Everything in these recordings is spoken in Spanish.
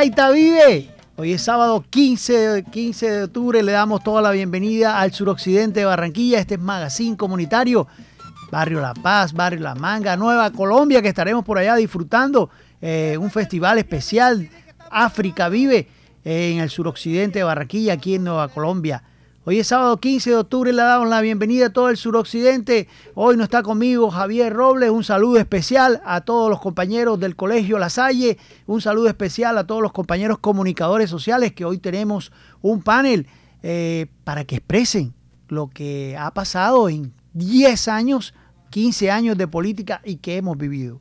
Gaita vive. Hoy es sábado 15, 15 de octubre. Le damos toda la bienvenida al suroccidente de Barranquilla. Este es Magazine Comunitario. Barrio La Paz, Barrio La Manga, Nueva Colombia, que estaremos por allá disfrutando eh, un festival especial. África Vive en el suroccidente de Barranquilla, aquí en Nueva Colombia. Hoy es sábado 15 de octubre, le damos la bienvenida a todo el suroccidente. Hoy no está conmigo Javier Robles, un saludo especial a todos los compañeros del Colegio La Salle, un saludo especial a todos los compañeros comunicadores sociales que hoy tenemos un panel eh, para que expresen lo que ha pasado en 10 años, 15 años de política y que hemos vivido.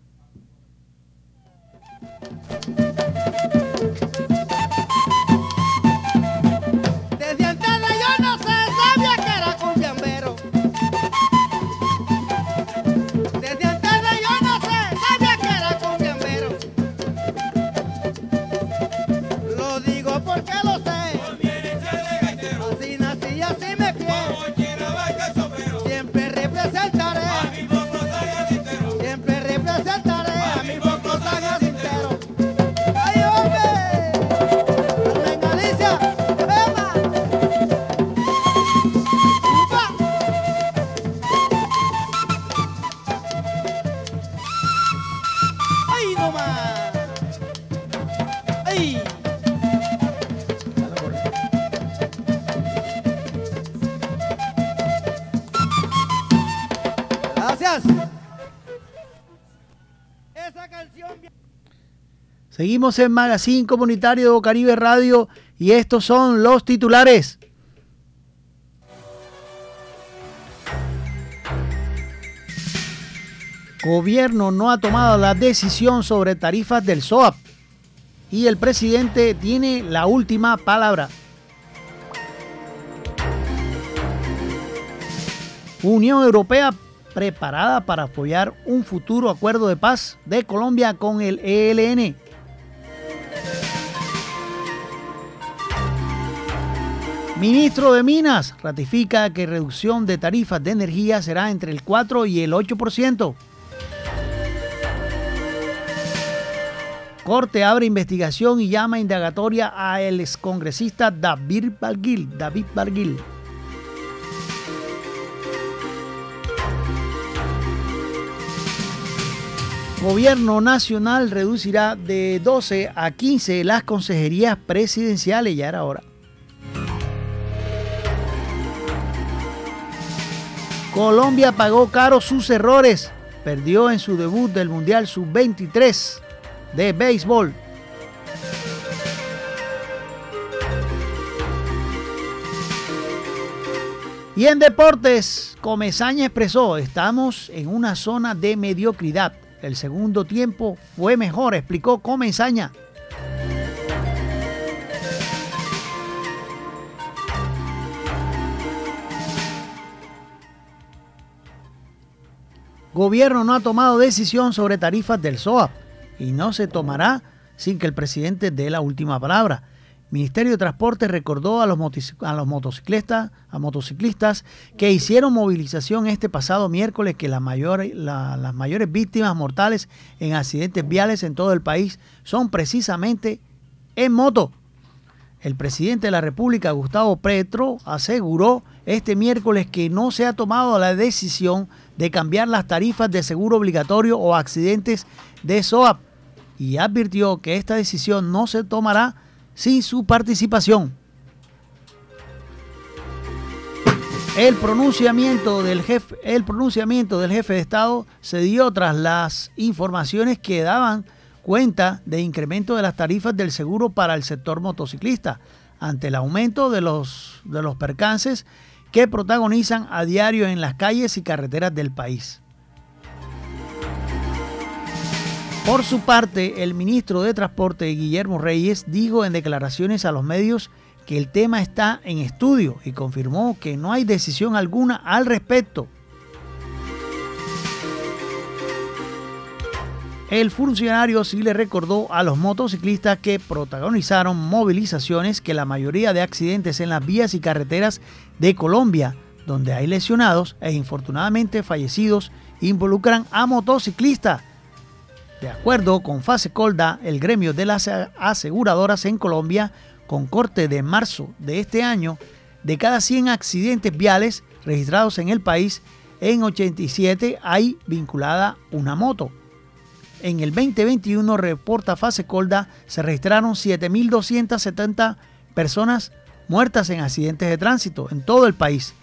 Seguimos en Magazine Comunitario de Caribe Radio y estos son los titulares. Gobierno no ha tomado la decisión sobre tarifas del SOAP y el presidente tiene la última palabra. Unión Europea preparada para apoyar un futuro acuerdo de paz de Colombia con el ELN. Ministro de Minas ratifica que reducción de tarifas de energía será entre el 4 y el 8%. Corte abre investigación y llama indagatoria a el excongresista David Barguil. David Barguil. Gobierno Nacional reducirá de 12 a 15 las consejerías presidenciales, ya era hora. Colombia pagó caro sus errores. Perdió en su debut del Mundial Sub-23 de béisbol. Y en deportes, Comesaña expresó, estamos en una zona de mediocridad. El segundo tiempo fue mejor, explicó Comesaña. Gobierno no ha tomado decisión sobre tarifas del SOAP y no se tomará sin que el presidente dé la última palabra. Ministerio de Transporte recordó a los, motociclistas, a motociclistas que hicieron movilización este pasado miércoles que las mayores víctimas mortales en accidentes viales en todo el país son precisamente en moto. El presidente de la República, Gustavo Petro, aseguró este miércoles que no se ha tomado la decisión de cambiar las tarifas de seguro obligatorio o accidentes de SOAP y advirtió que esta decisión no se tomará sin su participación. El pronunciamiento del jefe, el pronunciamiento del jefe de Estado se dio tras las informaciones que daban cuenta de incremento de las tarifas del seguro para el sector motociclista ante el aumento de los, de los percances que protagonizan a diario en las calles y carreteras del país. Por su parte, el ministro de Transporte, Guillermo Reyes, dijo en declaraciones a los medios que el tema está en estudio y confirmó que no hay decisión alguna al respecto. El funcionario sí le recordó a los motociclistas que protagonizaron movilizaciones que la mayoría de accidentes en las vías y carreteras de Colombia, donde hay lesionados e infortunadamente fallecidos, involucran a motociclistas. De acuerdo con Fase Colda, el gremio de las aseguradoras en Colombia, con corte de marzo de este año, de cada 100 accidentes viales registrados en el país, en 87 hay vinculada una moto. En el 2021, reporta Fase Colda, se registraron 7.270 personas muertas en accidentes de tránsito en todo el país.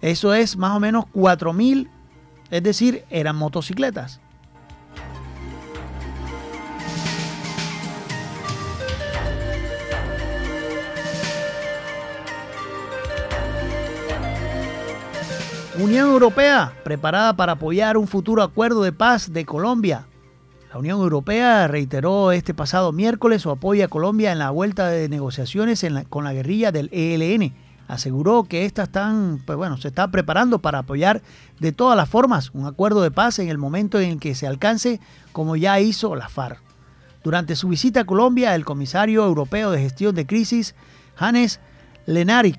Eso es más o menos 4.000, es decir, eran motocicletas. Unión Europea, preparada para apoyar un futuro acuerdo de paz de Colombia. La Unión Europea reiteró este pasado miércoles su apoyo a Colombia en la vuelta de negociaciones con la guerrilla del ELN. Aseguró que esta están, pues bueno, se está preparando para apoyar de todas las formas un acuerdo de paz en el momento en el que se alcance, como ya hizo la FARC. Durante su visita a Colombia, el comisario europeo de gestión de crisis, Hannes Lenari,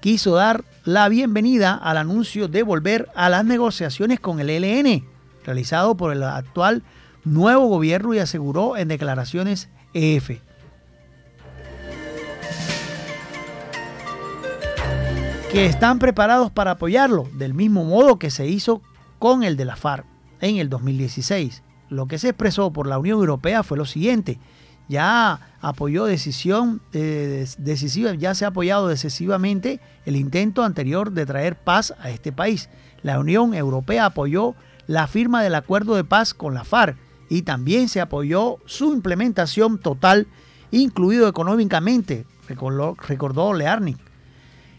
quiso dar la bienvenida al anuncio de volver a las negociaciones con el ELN, realizado por el actual nuevo gobierno y aseguró en declaraciones EF. que están preparados para apoyarlo, del mismo modo que se hizo con el de la FARC en el 2016. Lo que se expresó por la Unión Europea fue lo siguiente, ya apoyó decisión eh, decisiva, ya se ha apoyado decisivamente el intento anterior de traer paz a este país. La Unión Europea apoyó la firma del acuerdo de paz con la FARC y también se apoyó su implementación total, incluido económicamente, recordó, Learning.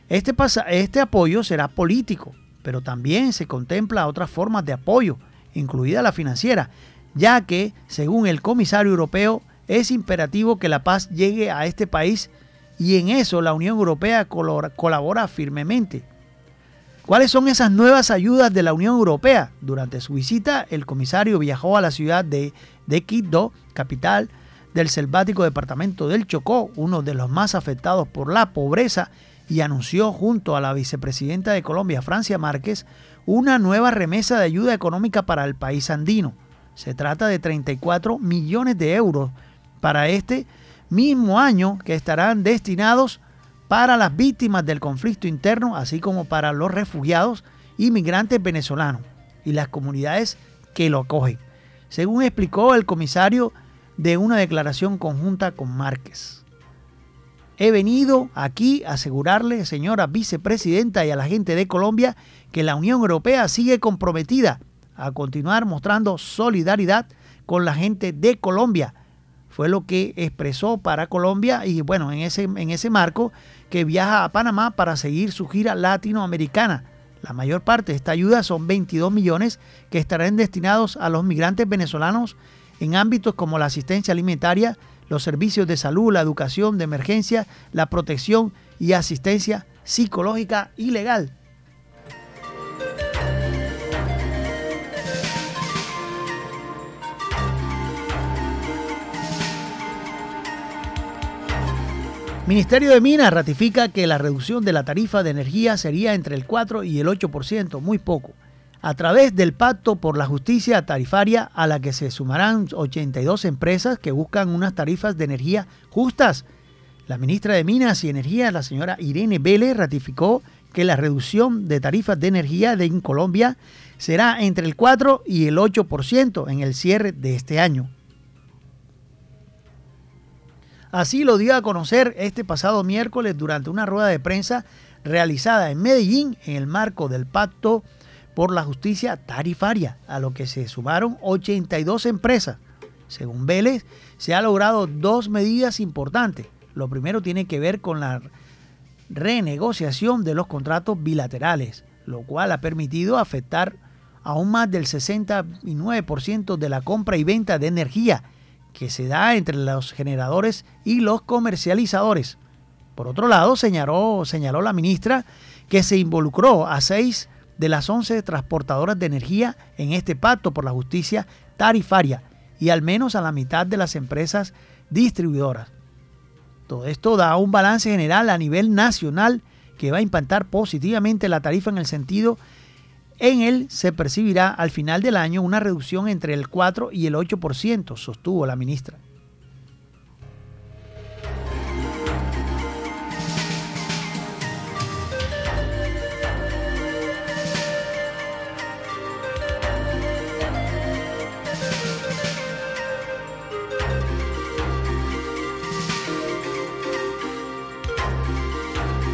Este, este apoyo será político, pero también se contempla otras formas de apoyo, incluida la financiera, ya que, según el comisario europeo, es imperativo que la paz llegue a este país y en eso la Unión Europea colabora firmemente. ¿Cuáles son esas nuevas ayudas de la Unión Europea? Durante su visita, el comisario viajó a la ciudad de, de Quito, capital del selvático departamento del Chocó, uno de los más afectados por la pobreza, y anunció junto a la vicepresidenta de Colombia, Francia Márquez, una nueva remesa de ayuda económica para el país andino. Se trata de 34 millones de euros para este mismo año que estarán destinados para las víctimas del conflicto interno, así como para los refugiados inmigrantes venezolanos y las comunidades que lo acogen, según explicó el comisario de una declaración conjunta con Márquez. He venido aquí a asegurarle, señora vicepresidenta y a la gente de Colombia, que la Unión Europea sigue comprometida a continuar mostrando solidaridad con la gente de Colombia fue lo que expresó para Colombia y bueno, en ese, en ese marco que viaja a Panamá para seguir su gira latinoamericana. La mayor parte de esta ayuda son 22 millones que estarán destinados a los migrantes venezolanos en ámbitos como la asistencia alimentaria, los servicios de salud, la educación de emergencia, la protección y asistencia psicológica y legal. Ministerio de Minas ratifica que la reducción de la tarifa de energía sería entre el 4 y el 8%, muy poco, a través del Pacto por la Justicia Tarifaria a la que se sumarán 82 empresas que buscan unas tarifas de energía justas. La ministra de Minas y Energía, la señora Irene Vélez, ratificó que la reducción de tarifas de energía de Colombia será entre el 4 y el 8% en el cierre de este año. Así lo dio a conocer este pasado miércoles durante una rueda de prensa realizada en Medellín en el marco del Pacto por la Justicia Tarifaria, a lo que se sumaron 82 empresas. Según Vélez, se ha logrado dos medidas importantes. Lo primero tiene que ver con la renegociación de los contratos bilaterales, lo cual ha permitido afectar aún más del 69% de la compra y venta de energía que se da entre los generadores y los comercializadores. Por otro lado, señaló, señaló la ministra que se involucró a seis de las once transportadoras de energía en este pacto por la justicia tarifaria y al menos a la mitad de las empresas distribuidoras. Todo esto da un balance general a nivel nacional que va a impactar positivamente la tarifa en el sentido En él se percibirá al final del año una reducción entre el 4 y el 8%, sostuvo la ministra.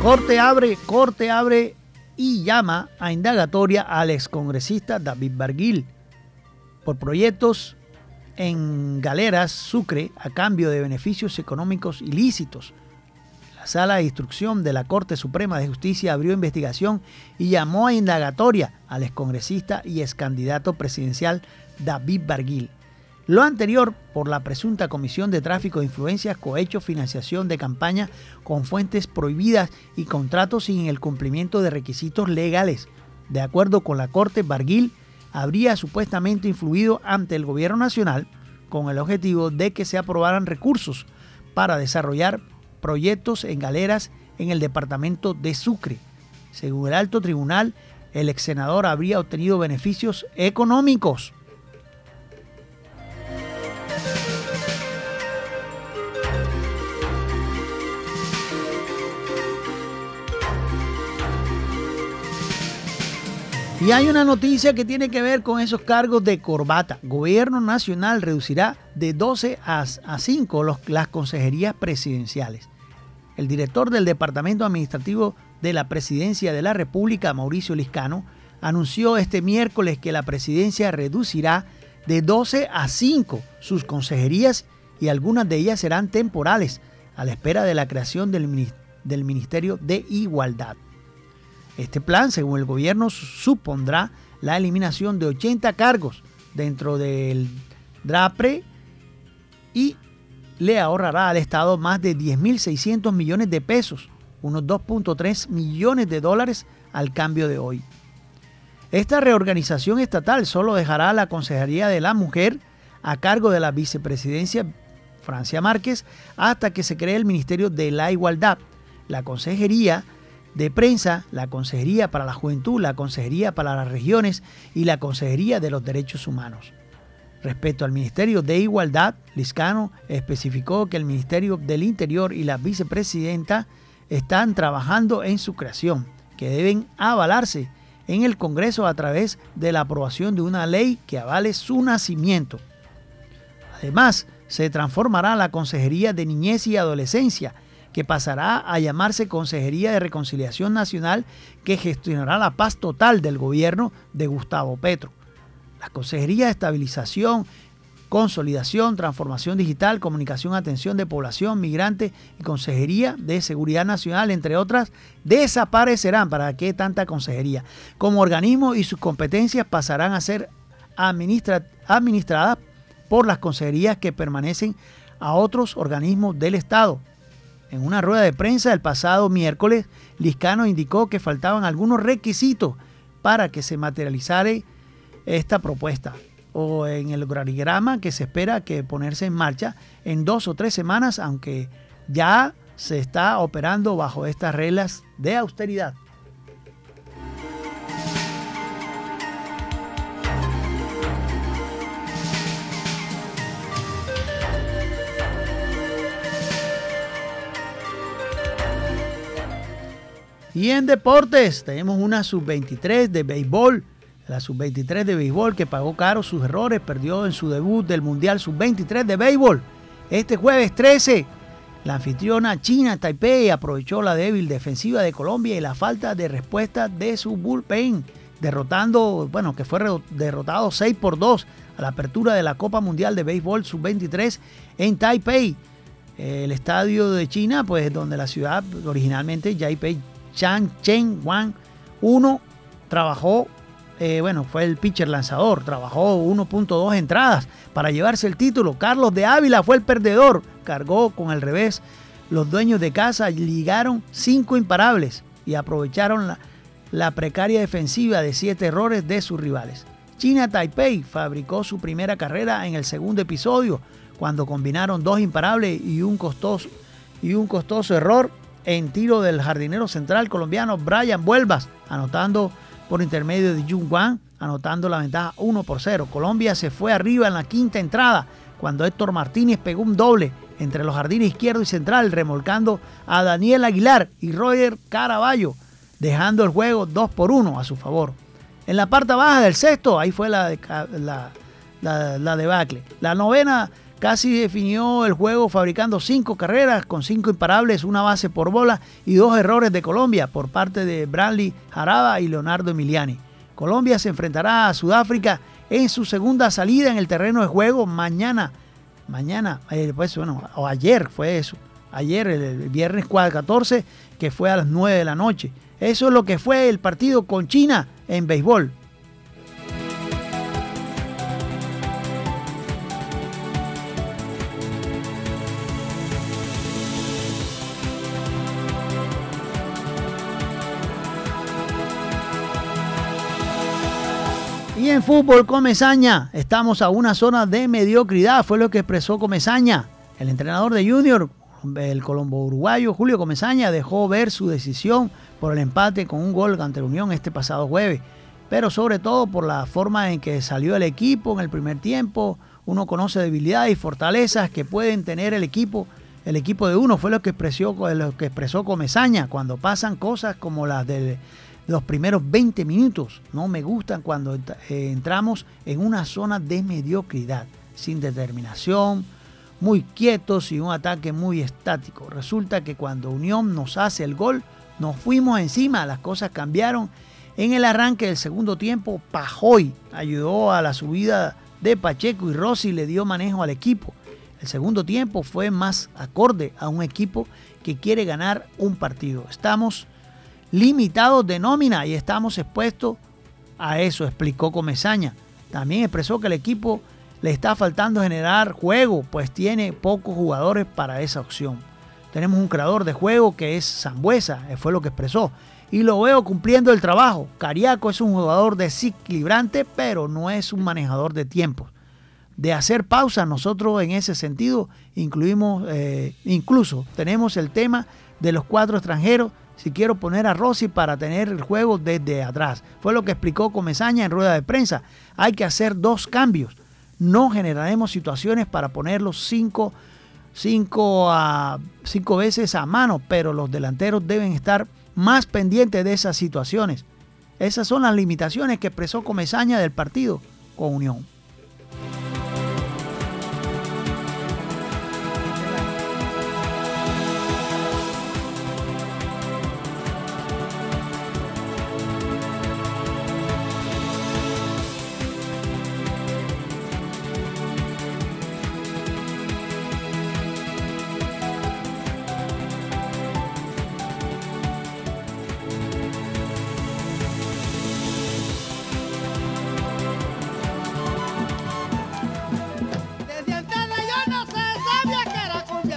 Corte abre, corte abre y llama a indagatoria al excongresista David Barguil por proyectos en galeras Sucre a cambio de beneficios económicos ilícitos. La sala de instrucción de la Corte Suprema de Justicia abrió investigación y llamó a indagatoria al excongresista y excandidato presidencial David Barguil. Lo anterior por la presunta comisión de tráfico de influencias, cohecho, financiación de campaña con fuentes prohibidas y contratos sin el cumplimiento de requisitos legales. De acuerdo con la Corte, Barguil habría supuestamente influido ante el gobierno nacional con el objetivo de que se aprobaran recursos para desarrollar proyectos en galeras en el departamento de Sucre. Según el alto tribunal, el ex senador habría obtenido beneficios económicos Y hay una noticia que tiene que ver con esos cargos de corbata. Gobierno Nacional reducirá de 12 a 5 las consejerías presidenciales. El director del Departamento Administrativo de la Presidencia de la República, Mauricio Liscano, anunció este miércoles que la presidencia reducirá de 12 a 5 sus consejerías y algunas de ellas serán temporales, a la espera de la creación del Ministerio de Igualdad. Este plan, según el gobierno, supondrá la eliminación de 80 cargos dentro del DRAPRE y le ahorrará al Estado más de 10.600 millones de pesos, unos 2.3 millones de dólares al cambio de hoy. Esta reorganización estatal solo dejará la Consejería de la Mujer a cargo de la vicepresidencia Francia Márquez hasta que se cree el Ministerio de la Igualdad. La Consejería de prensa, la Consejería para la Juventud, la Consejería para las Regiones y la Consejería de los Derechos Humanos. Respecto al Ministerio de Igualdad, Liscano especificó que el Ministerio del Interior y la vicepresidenta están trabajando en su creación, que deben avalarse en el Congreso a través de la aprobación de una ley que avale su nacimiento. Además, se transformará la Consejería de Niñez y Adolescencia que pasará a llamarse Consejería de Reconciliación Nacional, que gestionará la paz total del gobierno de Gustavo Petro. La Consejería de Estabilización, Consolidación, Transformación Digital, Comunicación, Atención de Población, Migrante y Consejería de Seguridad Nacional, entre otras, desaparecerán. ¿Para qué tanta consejería? Como organismo y sus competencias pasarán a ser administradas por las consejerías que permanecen a otros organismos del Estado. En una rueda de prensa el pasado miércoles, Liscano indicó que faltaban algunos requisitos para que se materializara esta propuesta o en el organigrama que se espera que ponerse en marcha en dos o tres semanas, aunque ya se está operando bajo estas reglas de austeridad. Y en deportes tenemos una sub-23 de béisbol. La sub-23 de béisbol que pagó caro sus errores, perdió en su debut del Mundial sub-23 de béisbol. Este jueves 13, la anfitriona China Taipei aprovechó la débil defensiva de Colombia y la falta de respuesta de su bullpen, derrotando, bueno, que fue derrotado 6 por 2 a la apertura de la Copa Mundial de Béisbol sub-23 en Taipei. El estadio de China, pues donde la ciudad originalmente Taipei Chan Chen Wang 1 trabajó, eh, bueno, fue el pitcher lanzador, trabajó 1.2 entradas para llevarse el título. Carlos de Ávila fue el perdedor, cargó con el revés. Los dueños de casa ligaron cinco imparables y aprovecharon la, la precaria defensiva de siete errores de sus rivales. China Taipei fabricó su primera carrera en el segundo episodio, cuando combinaron dos imparables y un costoso, y un costoso error en tiro del jardinero central colombiano Brian Vuelvas, anotando por intermedio de Jung Wang, anotando la ventaja 1 por 0. Colombia se fue arriba en la quinta entrada cuando Héctor Martínez pegó un doble entre los jardines izquierdo y central, remolcando a Daniel Aguilar y Roger Caraballo, dejando el juego 2 por 1 a su favor. En la parte baja del sexto, ahí fue la, la, la, debacle. La novena casi definió el juego fabricando cinco carreras con cinco imparables, una base por bola y dos errores de Colombia por parte de Bradley Jaraba y Leonardo Emiliani. Colombia se enfrentará a Sudáfrica en su segunda salida en el terreno de juego mañana. Mañana, eh, pues o ayer fue eso. Ayer, el, viernes 14, que fue a las 9 de la noche. Eso es lo que fue el partido con China en béisbol. Fútbol, Comezaña, estamos a una zona de mediocridad, fue lo que expresó Comezaña. El entrenador de Junior, el colombo uruguayo Julio Comezaña, dejó ver su decisión por el empate con un gol ante la Unión este pasado jueves, pero sobre todo por la forma en que salió el equipo en el primer tiempo. Uno conoce debilidades y fortalezas que pueden tener el equipo. El equipo de uno fue lo que expresó, lo que expresó Comezaña cuando pasan cosas como las de los primeros 20 minutos. No me gustan cuando eh, entramos en una zona de mediocridad, sin determinación, muy quietos y un ataque muy estático. Resulta que cuando Unión nos hace el gol, nos fuimos encima, las cosas cambiaron. En el arranque del segundo tiempo, Pajoy ayudó a la subida de Pacheco y Rossi le dio manejo al equipo. El segundo tiempo fue más acorde a un equipo que quiere ganar un partido. Estamos limitados de nómina y estamos expuestos a eso, explicó Comezaña. También expresó que el equipo le está faltando generar juego, pues tiene pocos jugadores para esa opción. Tenemos un creador de juego que es Zambuesa, eh, fue lo que expresó. Y lo veo cumpliendo el trabajo. Cariaco es un jugador desequilibrante, pero no es un manejador de tiempos. De hacer pausa, nosotros en ese sentido incluimos, eh, incluso tenemos el tema de los cuatro extranjeros. Si quiero poner a Rossi para tener el juego desde atrás. Fue lo que explicó Comesaña en rueda de prensa. Hay que hacer dos cambios. No generaremos situaciones para ponerlos cinco cinco, cinco veces a mano, pero los delanteros deben estar más pendientes de esas situaciones. Esas son las limitaciones que expresó Comesaña del partido con Unión.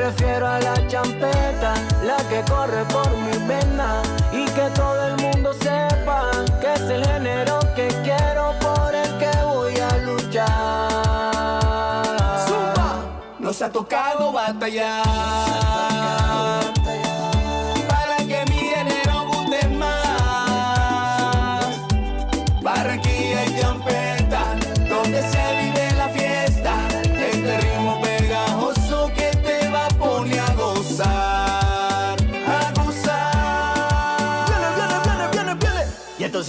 refiero a la champeta, la que corre por mi vena y que todo el mundo sepa que es el género que quiero por el que voy a luchar. Zumba, nos ha tocado batallar.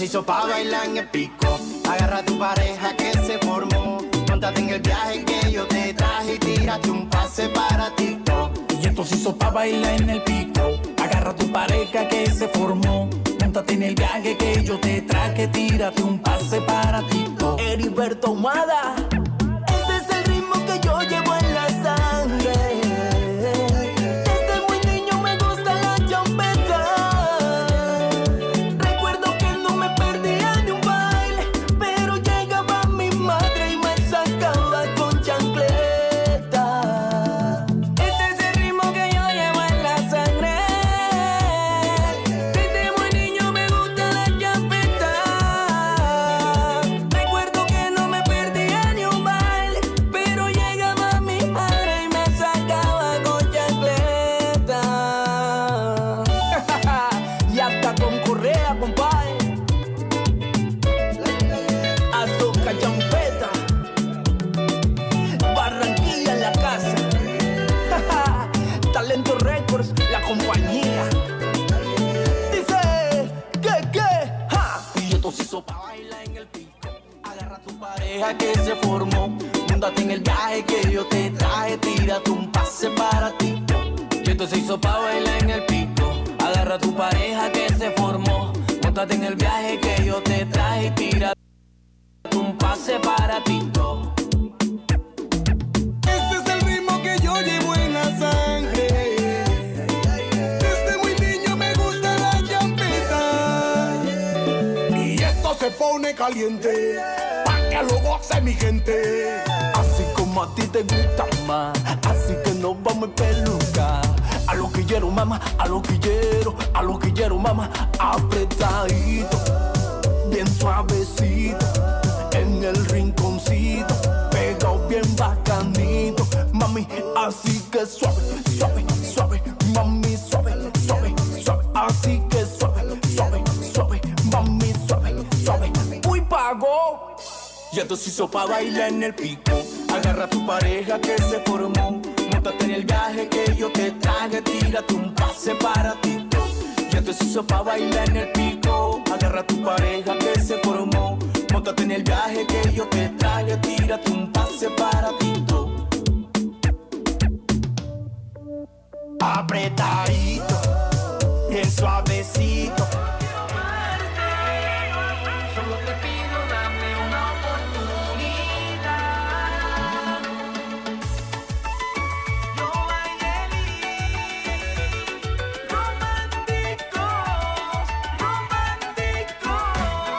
se hizo pa' bailar en el pico. Agarra a tu pareja que se formó. Montate en el viaje que yo te traje y tírate un pase para TikTok. Y esto se hizo pa' bailar en el pico. Agarra a tu pareja que se formó. Montate en el viaje que yo te traje, tírate un pase para TikTok. Heriberto Humada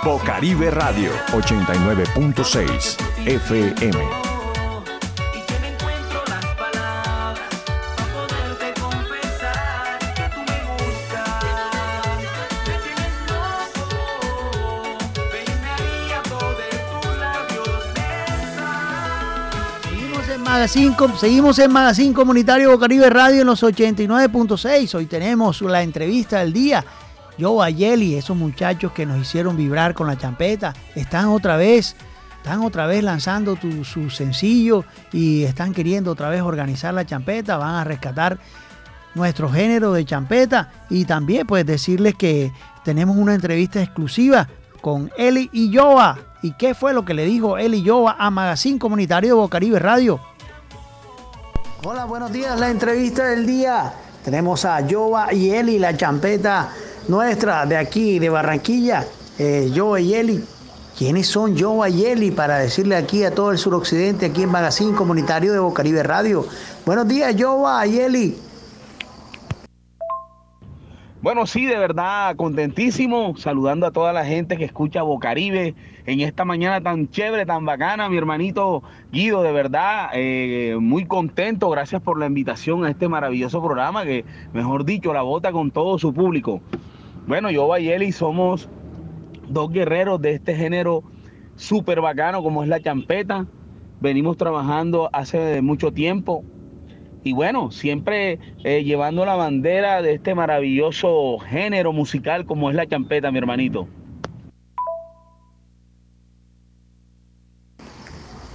Bocaribe Radio 89.6 FM. Magazine, seguimos en Magazine Comunitario Bocaribe Radio en los 89.6. Hoy tenemos la entrevista del día Joe Ayeli, esos muchachos que nos hicieron vibrar con la champeta, están otra vez, están otra vez lanzando tu, su sencillo y están queriendo otra vez organizar la champeta, van a rescatar nuestro género de champeta y también pues decirles que tenemos una entrevista exclusiva con Eli y Joa. ¿Y qué fue lo que le dijo Eli Joa a Magazine Comunitario de Bocaribe Radio? Hola, buenos días. La entrevista del día. Tenemos a Joa y Eli, la champeta nuestra de aquí, de Barranquilla, eh, Joe Ayeli. ¿Quiénes son Joe Ayeli para decirle aquí a todo el suroccidente, aquí en Magazine Comunitario de Bocaribe Radio? Buenos días, Joe Ayeli. Bueno, sí, de verdad, contentísimo, saludando a toda la gente que escucha Bocaribe en esta mañana tan chévere, tan bacana, mi hermanito Guido, de verdad, eh, muy contento, gracias por la invitación a este maravilloso programa que, mejor dicho, la bota con todo su público. Bueno, yo, Bayeli, somos dos guerreros de este género súper bacano como es la champeta. Venimos trabajando hace mucho tiempo, y bueno, siempre eh, llevando la bandera de este maravilloso género musical como es la champeta, mi hermanito.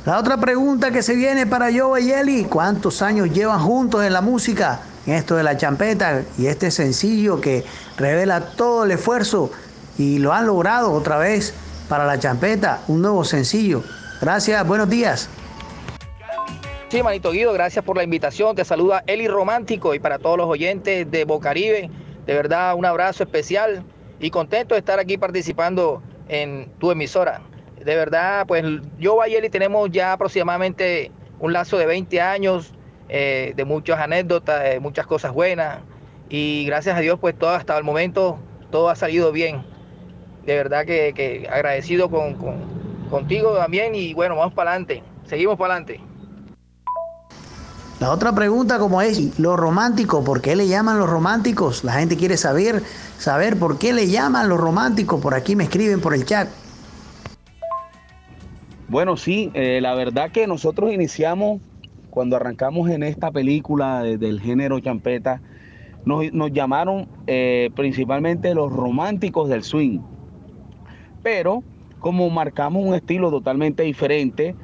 La otra pregunta que se viene para Joe y Eli, ¿cuántos años llevan juntos en la música, esto de la champeta y este sencillo que revela todo el esfuerzo y lo han logrado otra vez para la champeta, un nuevo sencillo? Gracias, buenos días. Sí, manito Guido, gracias por la invitación. Te saluda Eli Romántico y para todos los oyentes de Bocaribe, de verdad un abrazo especial y contento de estar aquí participando en tu emisora. De verdad, pues yo y Eli tenemos ya aproximadamente un lazo de 20 años, eh, de muchas anécdotas, de muchas cosas buenas y gracias a Dios, pues todo hasta el momento todo ha salido bien. De verdad que, agradecido con, contigo también y bueno, vamos para adelante, seguimos para adelante. La otra pregunta como es, lo romántico, ¿por qué le llaman los románticos? La gente quiere saber, saber por qué le llaman los románticos. Por aquí me escriben por el chat. Bueno, sí, eh, la verdad que nosotros iniciamos, cuando arrancamos en esta película del género champeta, nos, llamaron eh, principalmente los románticos del swing. Pero como marcamos un estilo totalmente diferente,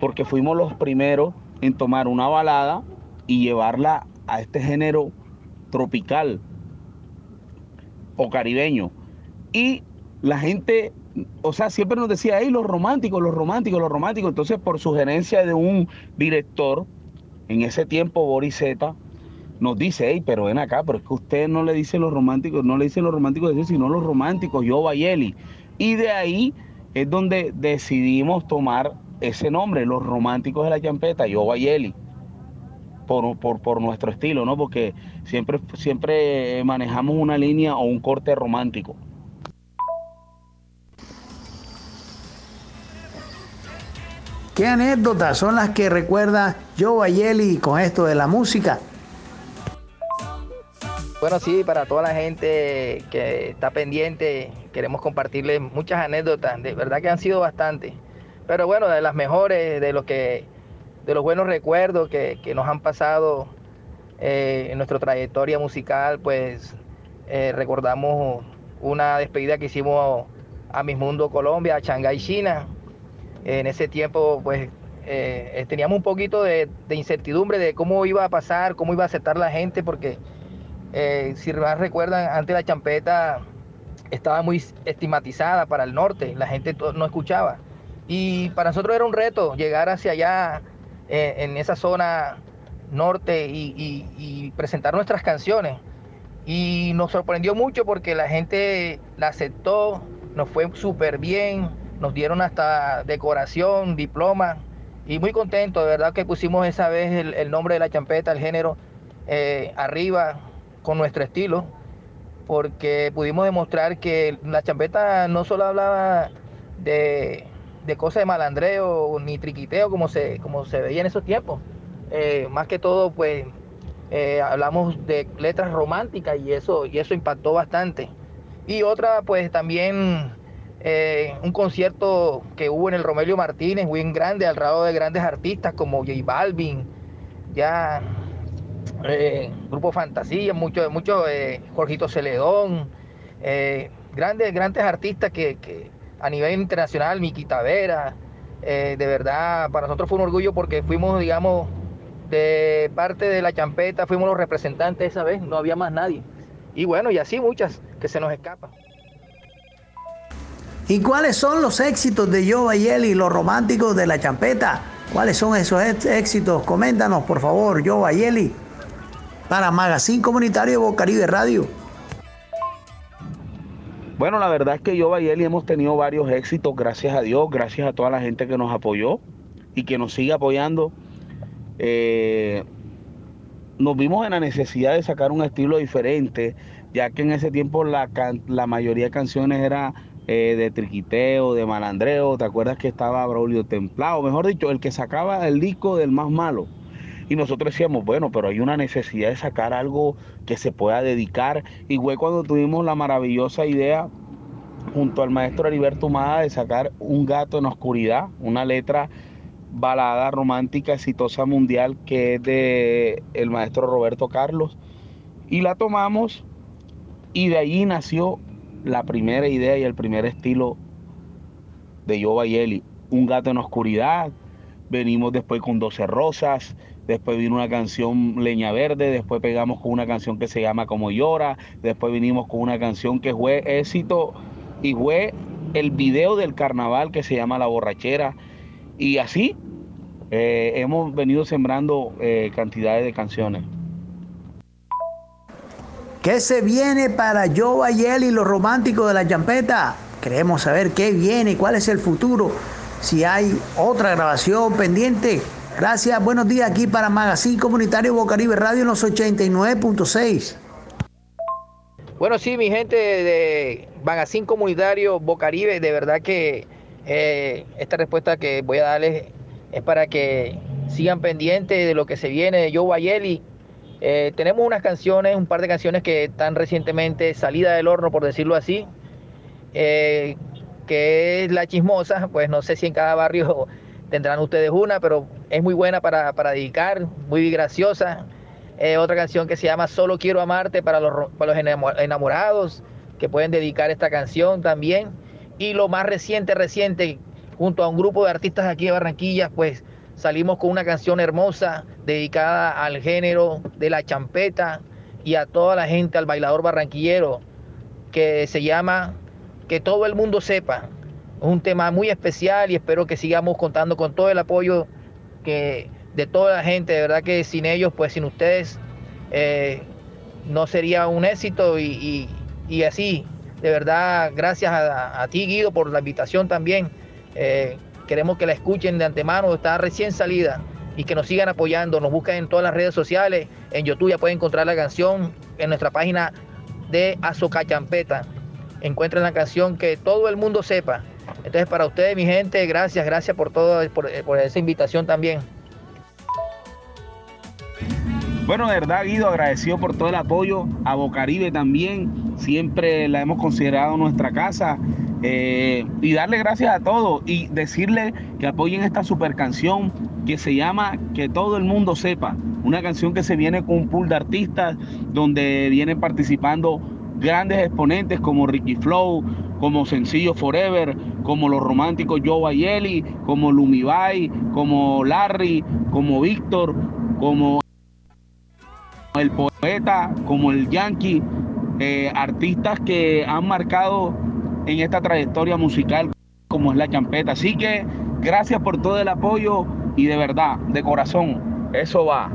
porque fuimos los primeros en tomar una balada y llevarla a este género tropical o caribeño. Y la gente, o sea, siempre nos decía, hey, los románticos, los románticos, los románticos. Entonces, por sugerencia de un director, en ese tiempo, Boris Z, nos dice, hey, pero ven acá, pero es que usted no le dice los románticos, no le dicen los románticos de sino los románticos, yo Bayeli. Y de ahí es donde decidimos tomar ese nombre, los románticos de la champeta, yo Bayeli, por, por, por, nuestro estilo, ¿no? Porque siempre, siempre manejamos una línea o un corte romántico. ¿Qué anécdotas son las que recuerda Joe Bayeli con esto de la música? Bueno, sí, para toda la gente que está pendiente, queremos compartirles muchas anécdotas, de verdad que han sido bastantes. Pero bueno, de las mejores, de lo que, de los buenos recuerdos que, nos han pasado eh, en nuestra trayectoria musical, pues eh, recordamos una despedida que hicimos a Mis Mundo Colombia, a Shanghai, China. En ese tiempo, pues eh, teníamos un poquito de, incertidumbre de cómo iba a pasar, cómo iba a aceptar la gente, porque si más recuerdan, antes la champeta estaba muy estigmatizada para el norte, la gente no escuchaba. Y para nosotros era un reto llegar hacia allá, eh, en esa zona norte, y, presentar nuestras canciones. Y nos sorprendió mucho porque la gente la aceptó, nos fue súper bien, nos dieron hasta decoración, diploma, y muy contento, de verdad que pusimos esa vez el, nombre de la champeta, el género, eh, arriba con nuestro estilo, porque pudimos demostrar que la champeta no solo hablaba de de cosas de malandreo ni triquiteo como se, como se veía en esos tiempos. Eh, más que todo, pues eh, hablamos de letras románticas y eso, y eso impactó bastante. Y otra, pues también eh, un concierto que hubo en el Romelio Martínez, muy grande, al lado de grandes artistas como J Balvin, ya Grupo Fantasía, mucho, mucho Jorgito Celedón, grandes, grandes artistas que, que a nivel internacional, Miki Tavera, eh, de verdad, para nosotros fue un orgullo porque fuimos, digamos, de parte de la champeta, fuimos los representantes esa vez, no había más nadie. Y bueno, y así muchas que se nos escapan. ¿Y cuáles son los éxitos de Joe y los románticos de la champeta? ¿Cuáles son esos éxitos? Coméntanos, por favor, Joe Ayeli, para Magazine Comunitario Bocaribe Radio. Bueno, la verdad es que yo, Bayeli, hemos tenido varios éxitos, gracias a Dios, gracias a toda la gente que nos apoyó y que nos sigue apoyando. Eh, nos vimos en la necesidad de sacar un estilo diferente ya que en ese tiempo la, la mayoría de canciones era eh, de triquiteo, de malandreo, ¿te acuerdas que estaba Braulio Templado? Mejor dicho, el que sacaba el disco del más malo. Y nosotros decíamos, bueno, pero hay una necesidad de sacar algo que se pueda dedicar. Y fue cuando tuvimos la maravillosa idea junto al maestro Heriberto Humada de sacar Un gato en oscuridad, una letra balada romántica exitosa mundial que es de el maestro Roberto Carlos y la tomamos y de allí nació la primera idea y el primer estilo de Joe Bayeli, Un gato en oscuridad, venimos después con 12 rosas, después vino una canción Leña Verde, después pegamos con una canción que se llama Como llora, después vinimos con una canción que fue éxito y fue el video del carnaval que se llama La Borrachera y así eh, hemos venido sembrando eh, cantidades de canciones. ¿Qué se viene para Joe Bayel y los románticos de la champeta? Queremos saber qué viene, cuál es el futuro, si hay otra grabación pendiente. Gracias, buenos días aquí para Magazine Comunitario Bocaribe Radio en los 89.6. Bueno, sí, mi gente de Magazine Comunitario Bocaribe, de verdad que eh, esta respuesta que voy a darles es para que sigan pendientes de lo que se viene de Joe. Eh, tenemos unas canciones, un par de canciones que están recientemente salida del horno, por decirlo así, eh, que es La Chismosa, pues no sé si en cada barrio tendrán ustedes una, pero es muy buena para, dedicar, muy graciosa. Eh, otra canción que se llama Solo quiero amarte para los, para los enamorados, que pueden dedicar esta canción también. Y lo más reciente, reciente, junto a un grupo de artistas aquí de Barranquilla, pues salimos con una canción hermosa dedicada al género de la champeta y a toda la gente, al bailador barranquillero, que se llama Que todo el mundo sepa. Es un tema muy especial y espero que sigamos contando con todo el apoyo que de toda la gente. De verdad que sin ellos, pues sin ustedes, eh, no sería un éxito y, así. De verdad, gracias a, ti, Guido, por la invitación también. Eh, queremos que la escuchen de antemano, está recién salida y que nos sigan apoyando. Nos buscan en todas las redes sociales. En YouTube ya pueden encontrar la canción en nuestra página de Azoka Champeta. Encuentren la canción que todo el mundo sepa. Entonces, para ustedes, mi gente, gracias, gracias por todo, por, por esa invitación también. Bueno, de verdad, Guido, agradecido por todo el apoyo. A Bocaribe también, siempre la hemos considerado nuestra casa. Eh, y darle gracias a todos y decirle que apoyen esta super canción que se llama Que todo el mundo sepa. Una canción que se viene con un pool de artistas donde vienen participando grandes exponentes como Ricky Flow, como Sencillo Forever, como los románticos Joe Bayeli, como Lumibay, como Larry, como Víctor, como el poeta, como el Yankee, eh, artistas que han marcado en esta trayectoria musical como es la champeta. Así que gracias por todo el apoyo y de verdad, de corazón, eso va.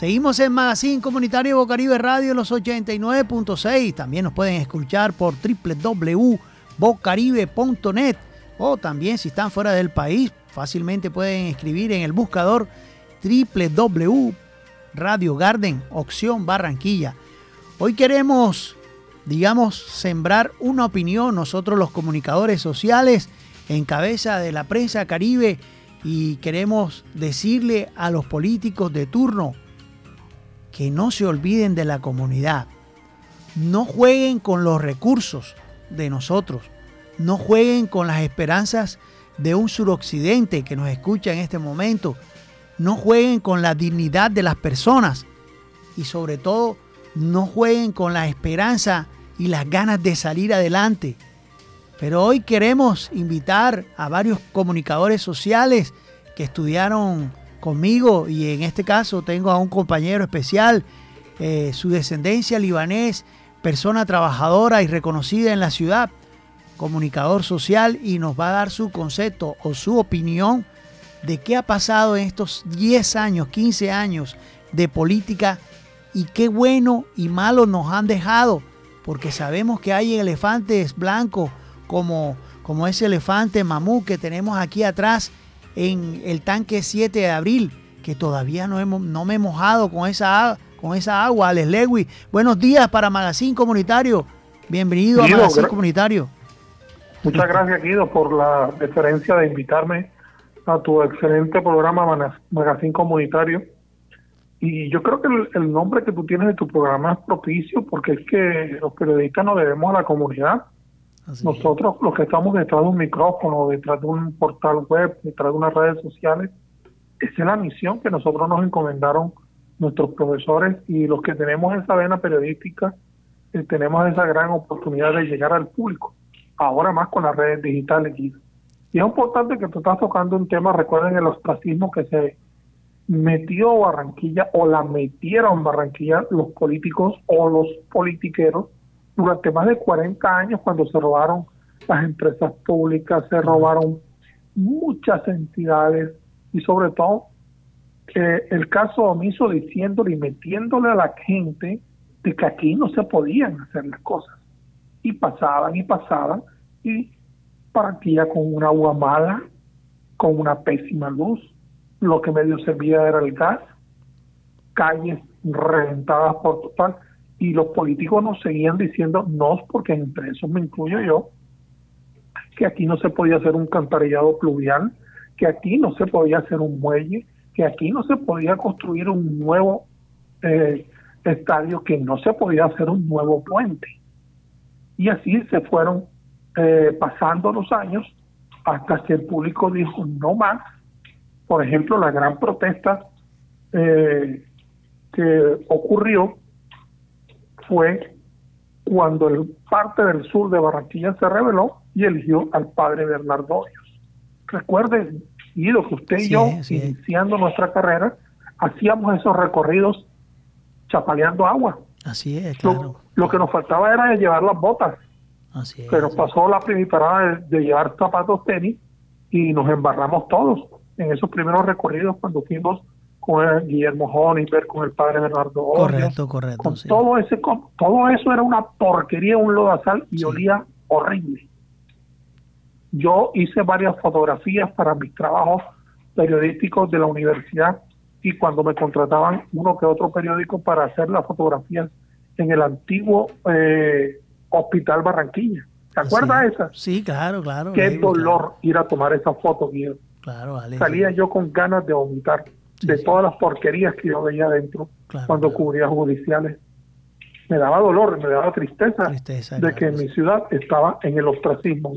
Seguimos en Magazine Comunitario Bocaribe Radio en los 89.6. También nos pueden escuchar por www.bocaribe.net o también si están fuera del país, fácilmente pueden escribir en el buscador www Radio Garden, opción Barranquilla. Hoy queremos, digamos, sembrar una opinión, nosotros los comunicadores sociales, en cabeza de la prensa caribe, y queremos decirle a los políticos de turno que no se olviden de la comunidad. No jueguen con los recursos de nosotros. No jueguen con las esperanzas de un suroccidente que nos escucha en este momento no jueguen con la dignidad de las personas y sobre todo no jueguen con la esperanza y las ganas de salir adelante. Pero hoy queremos invitar a varios comunicadores sociales que estudiaron conmigo y en este caso tengo a un compañero especial, eh, su descendencia libanés, persona trabajadora y reconocida en la ciudad, comunicador social y nos va a dar su concepto o su opinión de qué ha pasado en estos 10 años, 15 años de política y qué bueno y malo nos han dejado, porque sabemos que hay elefantes blancos como, como ese elefante mamú que tenemos aquí atrás en el tanque 7 de abril, que todavía no, hemos, no me he mojado con esa, con esa agua. Alex Lewis, buenos días para Magazine Comunitario. Bienvenido a Magazine Comunitario. Muchas gracias, Guido, por la deferencia de invitarme a tu excelente programa Magazine Comunitario. Y yo creo que el, nombre que tú tienes de tu programa es propicio porque es que los periodistas nos debemos a la comunidad. Nosotros, los que estamos detrás de un micrófono, detrás de un portal web, detrás de unas redes sociales, esa es la misión que nosotros nos encomendaron nuestros profesores y los que tenemos esa vena periodística, eh, tenemos esa gran oportunidad de llegar al público. Ahora más con las redes digitales. Y es importante que tú estás tocando un tema, recuerden el ostracismo que se metió Barranquilla o la metieron Barranquilla los políticos o los politiqueros durante más de 40 años cuando se robaron las empresas públicas, se robaron muchas entidades y sobre todo eh, el caso omiso diciéndole y metiéndole a la gente de que aquí no se podían hacer las cosas. Y pasaban y pasaban y partía con una agua mala, con una pésima luz, lo que medio servía era el gas, calles reventadas por total, y los políticos nos seguían diciendo, no, porque entre eso me incluyo yo, que aquí no se podía hacer un cantarellado pluvial, que aquí no se podía hacer un muelle, que aquí no se podía construir un nuevo eh, estadio, que no se podía hacer un nuevo puente. Y así se fueron eh, pasando los años hasta que el público dijo no más. Por ejemplo, la gran protesta eh, que ocurrió fue cuando el parte del sur de Barranquilla se rebeló y eligió al padre Bernardo Hoyos. Recuerden, Guido, que usted y yo, iniciando nuestra carrera, hacíamos esos recorridos chapaleando agua. Así es, claro. Lo, lo que nos faltaba era llevar las botas pero pasó la primera de, llevar zapatos tenis y nos embarramos todos en esos primeros recorridos cuando fuimos con Guillermo Honeyberg, con el padre Bernardo Correcto, correcto. todo, ese, todo eso era una porquería, un lodazal y olía horrible. Yo hice varias fotografías para mis trabajos periodísticos de la universidad y cuando me contrataban uno que otro periódico para hacer las fotografías en el antiguo eh, Hospital Barranquilla. ¿Se acuerda esa? Sí, claro, claro. Qué dolor ir a tomar esa foto, Guido. Claro, Salía yo con ganas de vomitar de todas las porquerías que yo veía adentro cuando cubría judiciales. Me daba dolor, me daba tristeza, de que mi ciudad estaba en el ostracismo.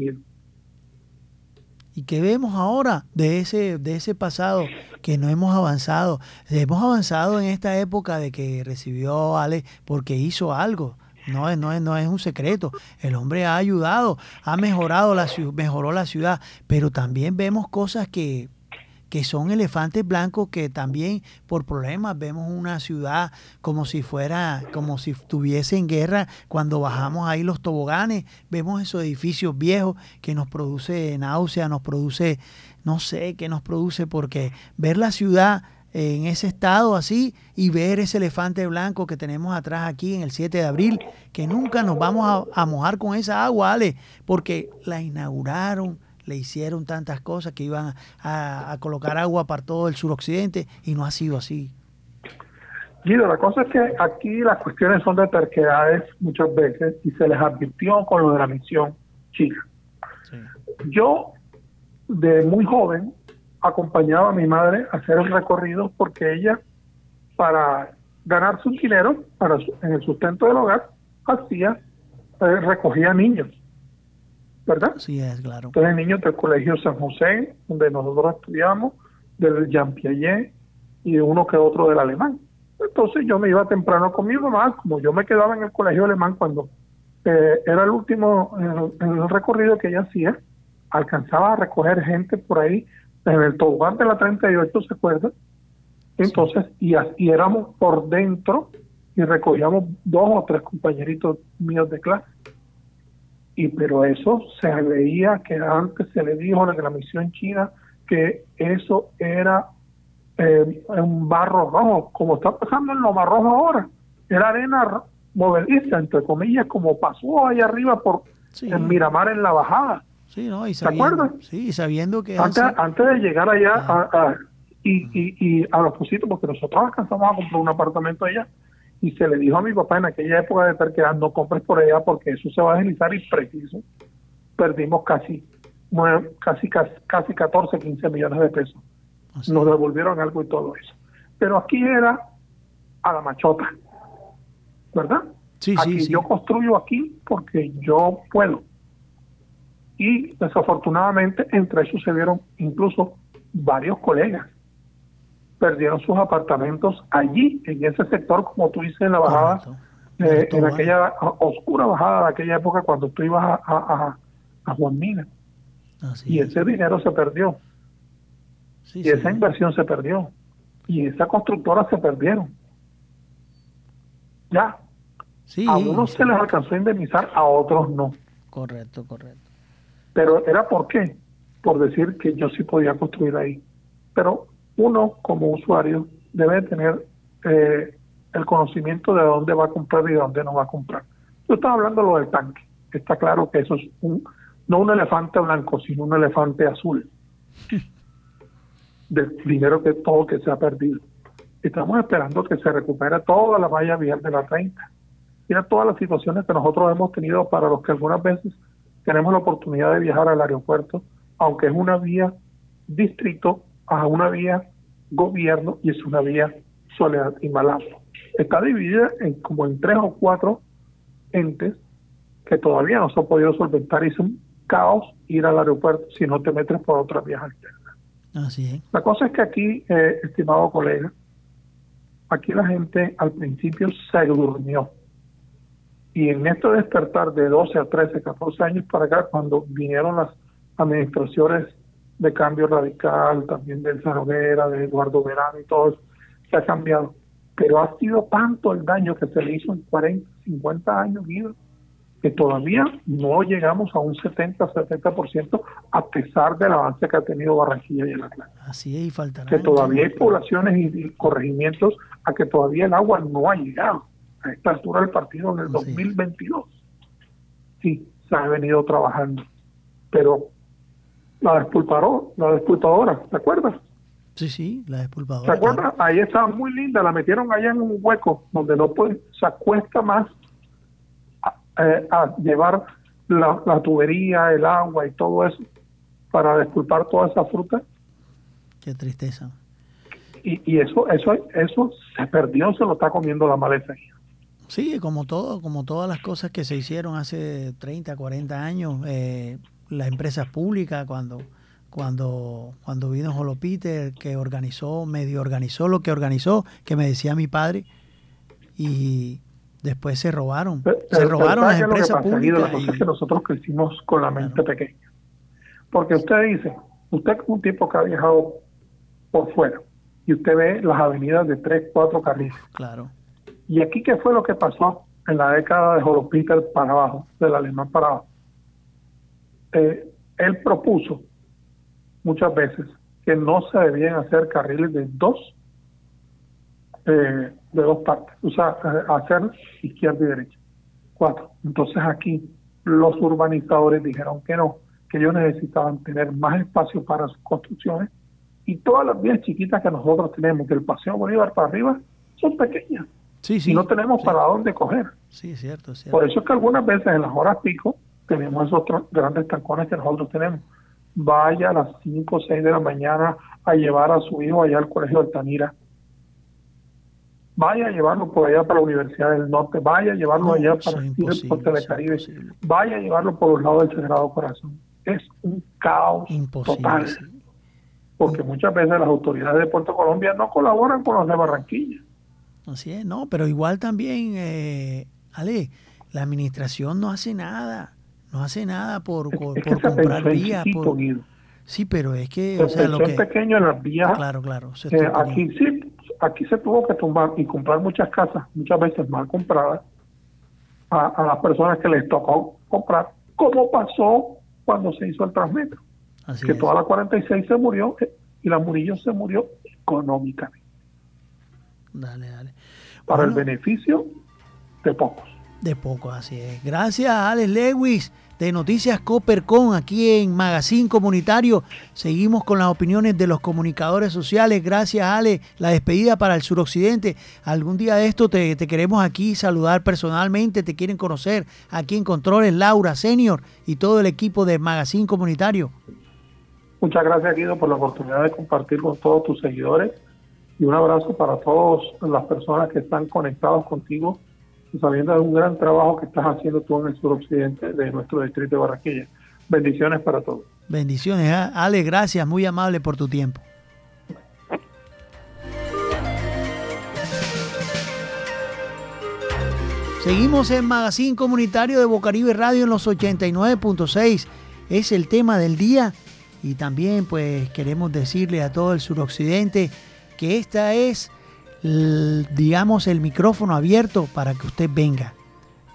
¿Y qué vemos ahora de ese, de ese pasado que no hemos avanzado? Hemos avanzado en esta época de que recibió Ale porque hizo algo. No es, no, es, no es un secreto. El hombre ha ayudado, ha mejorado la, mejoró la ciudad, pero también vemos cosas que, que son elefantes blancos que también por problemas vemos una ciudad como si fuera, como si estuviese en guerra. Cuando bajamos ahí los toboganes, vemos esos edificios viejos que nos produce náusea, nos produce, no sé qué nos produce, porque ver la ciudad en ese estado así y ver ese elefante blanco que tenemos atrás aquí en el 7 de abril, que nunca nos vamos a, a mojar con esa agua, Ale, porque la inauguraron, le hicieron tantas cosas que iban a, a colocar agua para todo el suroccidente y no ha sido así. Guido, la cosa es que aquí las cuestiones son de terquedades muchas veces y se les advirtió con lo de la misión china. Yo, de muy joven, acompañaba a mi madre a hacer el recorrido porque ella, para ganar su dinero para su- en el sustento del hogar, hacía, eh, recogía niños, ¿verdad? Sí, es claro. Entonces niños del Colegio San José, donde nosotros estudiamos, del Jean Piaget y de uno que otro del alemán. Entonces yo me iba temprano con mi mamá, como yo me quedaba en el colegio alemán cuando eh, era el último en el, recorrido que ella hacía, alcanzaba a recoger gente por ahí en el tobogán de la 38, ¿se acuerda? Entonces, y, y éramos por dentro y recogíamos dos o tres compañeritos míos de clase. Y pero eso se veía que antes se le dijo en la misión china que eso era eh, un barro rojo, como está pasando en lo rojo ahora. Era arena movediza, entre comillas, como pasó allá arriba por Sí. en Miramar en la bajada. Sí, ¿no? Y ¿Te acuerdas? sí, sabiendo que Antes, hace- antes de llegar allá a, a- y, y, y a los positos, porque nosotros alcanzamos a comprar un apartamento allá y se le dijo a mi papá en aquella época de terquedad, no compres por allá porque eso se va a deslizar y preciso. Perdimos casi, nueve- casi, casi, casi 14, 15 millones de pesos. Así. Nos devolvieron algo y todo eso. Pero aquí era a la machota, ¿verdad? Sí, aquí sí, sí. yo construyo aquí porque yo puedo. Y desafortunadamente entre esos se vieron incluso varios colegas. Perdieron sus apartamentos allí, en ese sector, como tú dices, en la bajada, eh, en aquella oscura bajada de aquella época cuando tú ibas a, a, Juan Mina. Así Y es. ese dinero se perdió, Sí, y sí. esa inversión se perdió, y esa constructora se perdieron. Ya, Sí, a unos se les alcanzó a indemnizar, a otros no. Correcto, correcto. Pero era por qué? Por decir que yo sí podía construir ahí. Pero uno como usuario debe tener eh, el conocimiento de dónde va a comprar y de dónde no va a comprar. Yo estaba hablando de lo del tanque. Está claro que eso es un, no un elefante blanco, sino un elefante azul. Del dinero que todo que se ha perdido. Estamos esperando que se recupere toda la valla vial de la 30. Mira todas las situaciones que nosotros hemos tenido para los que algunas veces tenemos la oportunidad de viajar al aeropuerto, aunque es una vía distrito a una vía gobierno y es una vía Soledad y Malambo. Está dividida en como en tres o cuatro entes que todavía no se ha podido solventar y es un caos ir al aeropuerto si no te metes por otra vía alterna. Así es. La cosa es que aquí, eh, estimado colega, aquí la gente al principio se durmió. Y en este despertar de 12 a 13, 14 años para acá, cuando vinieron las administraciones de cambio radical, también de Elsa Noguera, de Eduardo Verano y todo eso, se ha cambiado. Pero ha sido tanto el daño que se le hizo en 40, 50 años, Guido, que todavía no llegamos a un 70, 70%, a pesar del avance que ha tenido Barranquilla y el Atlántico Así es, y faltará. que todavía hay poblaciones y, y corregimientos a que todavía el agua no ha llegado a esta altura del partido en el Así es. 2022. Sí, se ha venido trabajando, pero la despulpadora, la despulpadora, ¿te acuerdas? Sí, sí, la ¿Te despulpadora. acuerdas? Ahí estaba muy linda, la metieron allá en un hueco donde no puede, se acuesta más a, eh, a llevar la, la tubería, el agua y todo eso para despulpar toda esa fruta Qué tristeza. y, y eso eso eso se perdió se lo está comiendo la maleza Sí, como todo, como todas las cosas que se hicieron hace 30, 40 años, eh, las empresas públicas, cuando, cuando, cuando vino Jolo Peter, que organizó, medio organizó lo que organizó, que me decía mi padre, y después se robaron. Pero- se robaron las ¿sabes qué es lo que empresas pasa, públicas. La cosa es que nosotros crecimos con la mente pequeña. Porque usted dice, usted es un tipo que ha viajado por fuera y usted ve las avenidas de tres, cuatro carriles. claro, ¿Y aquí qué fue lo que pasó en la década de Jolo Peter para abajo, del alemán para abajo? Eh, él propuso muchas veces que no se debían hacer carriles de dos eh, de dos partes, o sea, eh, hacer izquierda y derecha. Cuatro. Entonces aquí los urbanizadores dijeron que no, que ellos necesitaban tener más espacio para sus construcciones y todas las vías chiquitas que nosotros tenemos del Paseo Bolívar para arriba son pequeñas Sí, sí. y no tenemos sí. para dónde coger. Sí, cierto, cierto. Por eso es que algunas veces en las horas pico tenemos esos grandes tancones que nosotros tenemos. Vaya a las 5 o 6 de la mañana a llevar a su hijo allá al Colegio Altamira. Vaya a llevarlo por allá para la Universidad del Norte. Vaya a llevarlo No, allá para Telecaribe. eso es imposible. Vaya a llevarlo por los lados del Sagrado Corazón. Es un caos Imposible. total. sí. Porque muchas veces las autoridades de Puerto Colombia no colaboran con los de Barranquilla. Así es, no, pero igual también, eh, Ale, la administración no hace nada, no hace nada por, Es, por, por comprar vías. por-. Sí, pero es que, Se o sea, lo que... pequeño en las vías Claro, claro. se Eh, aquí sí, aquí se tuvo que tumbar y comprar muchas casas, muchas veces mal compradas, a, a las personas que les tocó comprar, como pasó cuando se hizo el Transmetro, Así que es. toda la 46 se murió eh, y la Murillo se murió económicamente, Dale, dale. para Bueno, el beneficio de pocos. De poco, así es. Gracias Alex Lewis de Noticias Coppercon aquí en Magazine Comunitario. Seguimos con las opiniones de los comunicadores sociales. Gracias, Ale. La despedida para el suroccidente. Algún día de esto te, te queremos aquí saludar personalmente. Te quieren conocer aquí en Controles, Laura Senior y todo el equipo de Magazine Comunitario. Muchas gracias, Guido, por la oportunidad de compartir con todos tus seguidores y un abrazo para todas las personas que están conectados contigo, sabiendo de un gran trabajo que estás haciendo tú en el suroccidente de nuestro distrito de Barranquilla. Bendiciones para todos. Bendiciones, ¿eh? Ale. Gracias, muy amable por tu tiempo. Seguimos en Magazine Comunitario de Bocaribe Radio en los 89.6. Es el tema del día. Y también pues queremos decirle a todo el suroccidente que esta es, digamos, el micrófono abierto para que usted venga.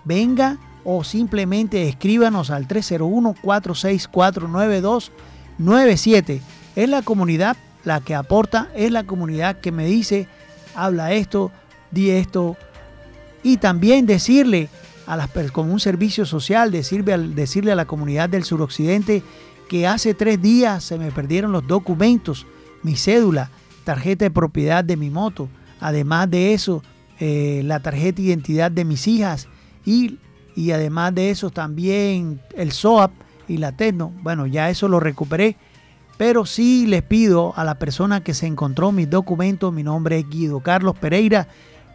Venga o simplemente escríbanos al 301-464-9297. Es la comunidad la que aporta, es la comunidad que me dice, habla esto, di esto, y también decirle a las como un servicio social, decirle, decirle a la comunidad del suroccidente que hace tres días se me perdieron los documentos, mi cédula, tarjeta de propiedad de mi moto, además de eso, eh, la tarjeta de identidad de mis hijas y, y además de eso también el SOAP y la Tecno. Bueno, ya eso lo recuperé, pero sí les pido a la persona que se encontró mis documentos, mi nombre es Guido Carlos Pereira,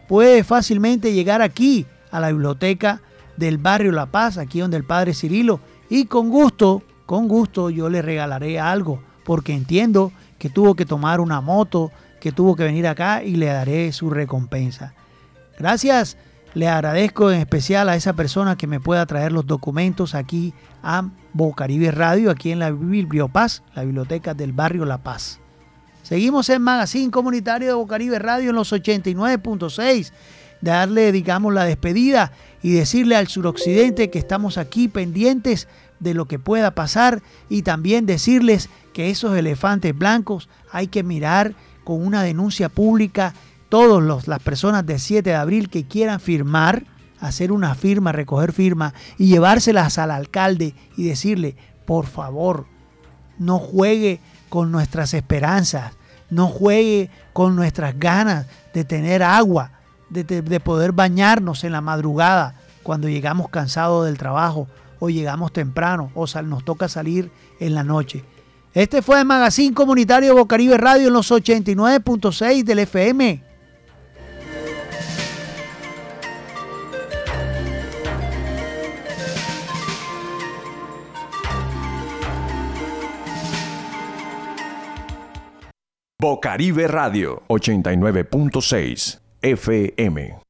puede fácilmente llegar aquí a la biblioteca del barrio La Paz, aquí donde el padre Cirilo, y con gusto, con gusto yo le regalaré algo, porque entiendo que tuvo que tomar una moto, que tuvo que venir acá y le daré su recompensa. Gracias, le agradezco en especial a esa persona que me pueda traer los documentos aquí a Bocaribe Radio, aquí en la Bibliopaz, la biblioteca del barrio La Paz. Seguimos en Magazine Comunitario de Bocaribe Radio en los 89.6. Darle, digamos, la despedida y decirle al suroccidente que estamos aquí pendientes de lo que pueda pasar y también decirles que esos elefantes blancos hay que mirar con una denuncia pública todas las personas del 7 de abril que quieran firmar, hacer una firma, recoger firma y llevárselas al alcalde y decirle, por favor, no juegue con nuestras esperanzas, no juegue con nuestras ganas de tener agua, de, de- de poder bañarnos en la madrugada cuando llegamos cansados del trabajo o llegamos temprano o sal- nos toca salir en la noche. Este fue el Magazine Comunitario Bocaribe Radio en los 89.6 del FM. Bocaribe Radio 89.6 FM.